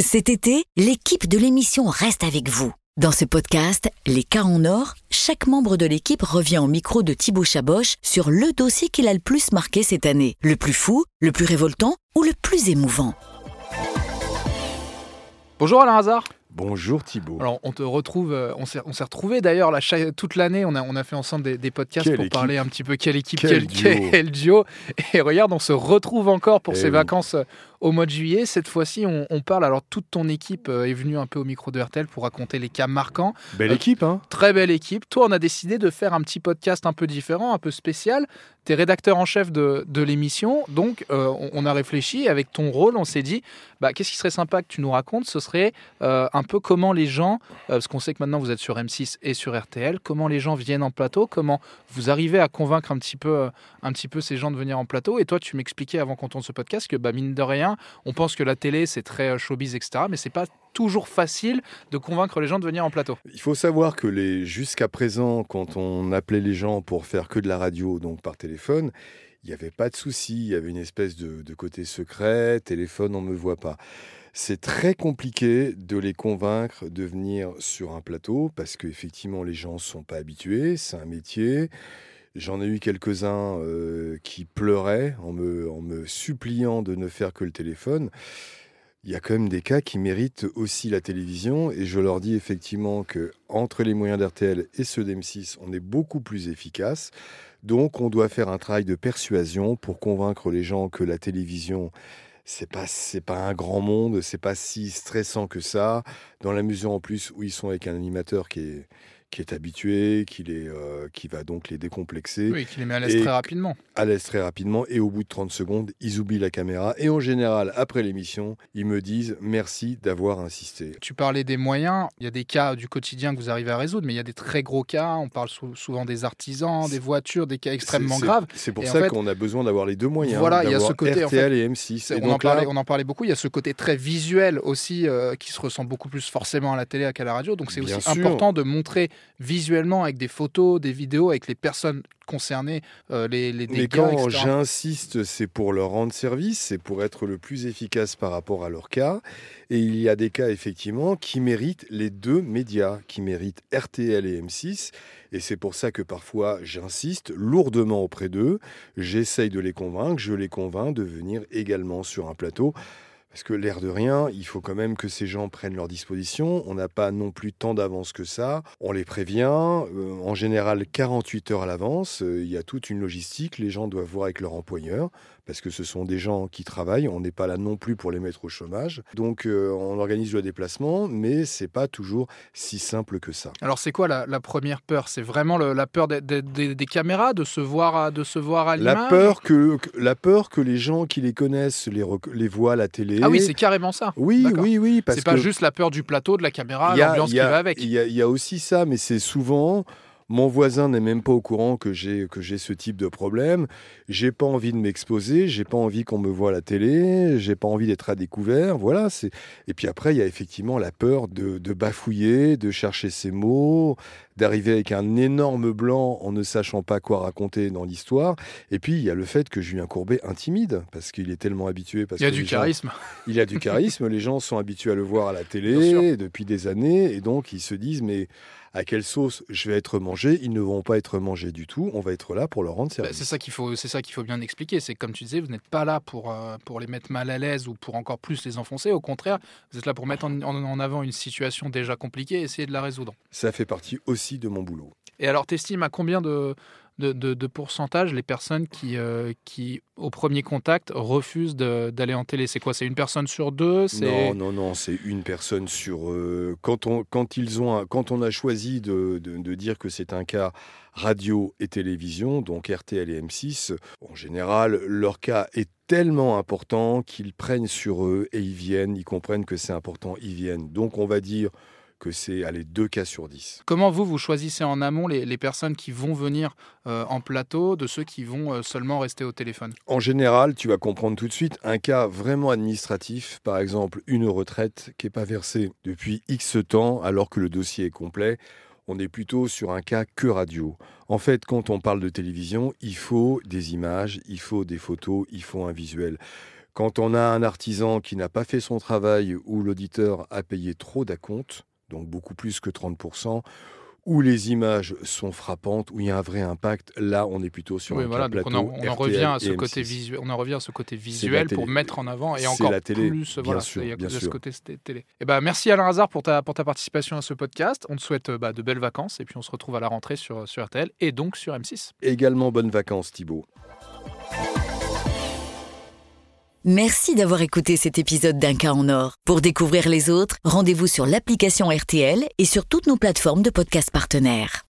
Cet été, l'équipe de l'émission reste avec vous. Dans ce podcast, Les cas en or, chaque membre de l'équipe revient au micro de Thibaut Chaboch sur le dossier qu'il a le plus marqué cette année. Le plus fou, le plus révoltant ou le plus émouvant? Bonjour Alain Hazard. Bonjour Thibault. Alors on te retrouve, euh, on s'est, retrouvés d'ailleurs la toute l'année, on a, on a fait ensemble des, des podcasts Quelle pour équipe. parler un petit peu quelle équipe, Quel quel, duo. quel duo. Et regarde, on se retrouve encore pour Eh ces oui. vacances euh, au mois de juillet. Cette fois-ci, on, on parle, alors toute ton équipe euh, est venue un peu au micro de RTL pour raconter les cas marquants. Belle Euh, équipe, hein Très belle équipe. Toi, on a décidé de faire un petit podcast un peu différent, un peu spécial. Tu es rédacteur en chef de, de l'émission, donc euh, on, on a réfléchi. Avec ton rôle, on s'est dit, bah, qu'est-ce qui serait sympa que tu nous racontes? Ce serait euh, un peu comment les gens, parce qu'on sait que maintenant vous êtes sur M6 et sur RTL, comment les gens viennent en plateau, comment vous arrivez à convaincre un petit peu, un petit peu ces gens de venir en plateau. Et toi, tu m'expliquais avant qu'on tourne ce podcast que, bah, mine de rien, on pense que la télé, c'est très euh, showbiz, etc. Mais c'est pas toujours facile de convaincre les gens de venir en plateau. Il faut savoir que les jusqu'à présent, quand on appelait les gens pour faire que de la radio, donc par téléphone, il n'y avait pas de souci. Il y avait une espèce de, de côté secret, téléphone, on ne me voit pas. C'est très compliqué de les convaincre de venir sur un plateau parce qu'effectivement, les gens ne sont pas habitués. C'est un métier. J'en ai eu quelques-uns euh, qui pleuraient en me, en me suppliant de ne faire que le téléphone. Il y a quand même des cas qui méritent aussi la télévision et je leur dis effectivement que entre les moyens d'RTL et ceux d'M6, on est beaucoup plus efficace. Donc on doit faire un travail de persuasion pour convaincre les gens que la télévision c'est pas c'est pas un grand monde, c'est pas si stressant que ça dans la mesure en plus où ils sont avec un animateur qui est qui est habitué, qui, les, euh, qui va donc les décomplexer Oui, qui les met à l'aise très rapidement. à l'aise très rapidement et au bout de 30 secondes, ils oublient la caméra et en général, après l'émission, ils me disent merci d'avoir insisté. Tu parlais des moyens, il y a des cas du quotidien que vous arrivez à résoudre, mais il y a des très gros cas, on parle sou- souvent des artisans, des voitures, des cas extrêmement graves. C'est pour Et en ça fait- qu'on a besoin d'avoir les deux moyens. Voilà, il y a ce côté, en RTL et M6. C'est- Et on, en là, parlait, on en parlait beaucoup, il y a ce côté très visuel aussi euh, qui se ressent beaucoup plus forcément à la télé qu'à la radio, donc c'est aussi sûr. important de montrer visuellement avec des photos, des vidéos, avec les personnes concernées, euh, les, les mais dégâts, quand etc. j'insiste, c'est pour leur rendre service, c'est pour être le plus efficace par rapport à leur cas. Et il y a des cas, effectivement, qui méritent les deux médias, qui méritent RTL et M6. Et c'est pour ça que parfois, j'insiste lourdement auprès d'eux. J'essaye de les convaincre, je les convainc de venir également sur un plateau. Parce que l'air de rien, il faut quand même que ces gens prennent leurs dispositions. On n'a pas non plus tant d'avance que ça. On les prévient, euh, en général 48 heures à l'avance. Euh, il y a toute une logistique. Les gens doivent voir avec leur employeur, parce que ce sont des gens qui travaillent. On n'est pas là non plus pour les mettre au chômage. Donc euh, on organise le déplacement, mais c'est pas toujours si simple que ça. Alors c'est quoi la, la première peur? C'est vraiment le- la peur des, des- des- des caméras, de se voir à, de se voir à l'image? La peur que, la peur que les gens qui les connaissent les, voient à la télé. Ah oui, c'est carrément ça. oui, oui, oui, parce C'est pas que juste la peur du plateau, de la caméra, l'ambiance qui va avec. Il y, a, il y a aussi ça, mais c'est souvent. Mon voisin n'est même pas au courant que j'ai que j'ai ce type de problème. J'ai pas envie de m'exposer, j'ai pas envie qu'on me voit à la télé, j'ai pas envie d'être à découvert. Voilà. C'est et puis après il y a effectivement la peur de, de bafouiller, de chercher ses mots, d'arriver avec un énorme blanc en ne sachant pas quoi raconter dans l'histoire. Et puis il y a le fait que Julien Courbet intimide parce qu'il est tellement habitué. Parce Il y a que du les gens- charisme. il a du charisme, les gens sont habitués à le voir à la télé depuis des années, et donc ils se disent mais à quelle sauce je vais être mangé Ils ne vont pas être mangés du tout, on va être là pour leur rendre Bah, service. c'est ça qu'il faut, c'est ça qu'il faut bien expliquer. C'est que, comme tu disais, vous n'êtes pas là pour euh, pour les mettre mal à l'aise ou pour encore plus les enfoncer. Au contraire, vous êtes là pour mettre en, en- en avant une situation déjà compliquée et essayer de la résoudre. Ça fait partie aussi de mon boulot. Et alors, t'estimes à combien de de, pourcentage les personnes qui, euh, qui au premier contact, refusent d'aller en télé C'est quoi? C'est une personne sur deux? Non, non, non, c'est une personne sur. euh, quand, on, quand, ils ont quand on a choisi de- de dire que c'est un cas radio et télévision, donc RTL et M6, en général, leur cas est tellement important qu'ils prennent sur eux et ils viennent, ils comprennent que c'est important, ils viennent. Donc on va dire que c'est allez, deux cas sur 10. Comment vous, vous choisissez en amont les, les personnes qui vont venir euh, en plateau de ceux qui vont euh, seulement rester au téléphone? En général, tu vas comprendre tout de suite un cas vraiment administratif, par exemple une retraite qui n'est pas versée depuis X temps alors que le dossier est complet. On est plutôt sur un cas que radio. En fait, quand on parle de télévision, il faut des images, il faut des photos, il faut un visuel. Quand on a un artisan qui n'a pas fait son travail ou l'auditeur a payé trop d'acompte, donc beaucoup plus que 30%, où les images sont frappantes, où il y a un vrai impact, là on est plutôt sur Oui, un voilà, on en, plateau on en revient à ce côté M6. visuel, on en revient à ce côté visuel pour mettre en avant et encore la télé, plus, bien voilà, sûr, bien de ce sûr. côté c'était télé. Et ben merci Alain Hazard pour ta pour ta participation à ce podcast. On te souhaite bah, de belles vacances et puis on se retrouve à la rentrée sur sur RTL et donc sur M6. Également bonnes vacances Thibaut. Merci d'avoir écouté cet épisode d'Un cas en or. Pour découvrir les autres, rendez-vous sur l'application RTL et sur toutes nos plateformes de podcasts partenaires.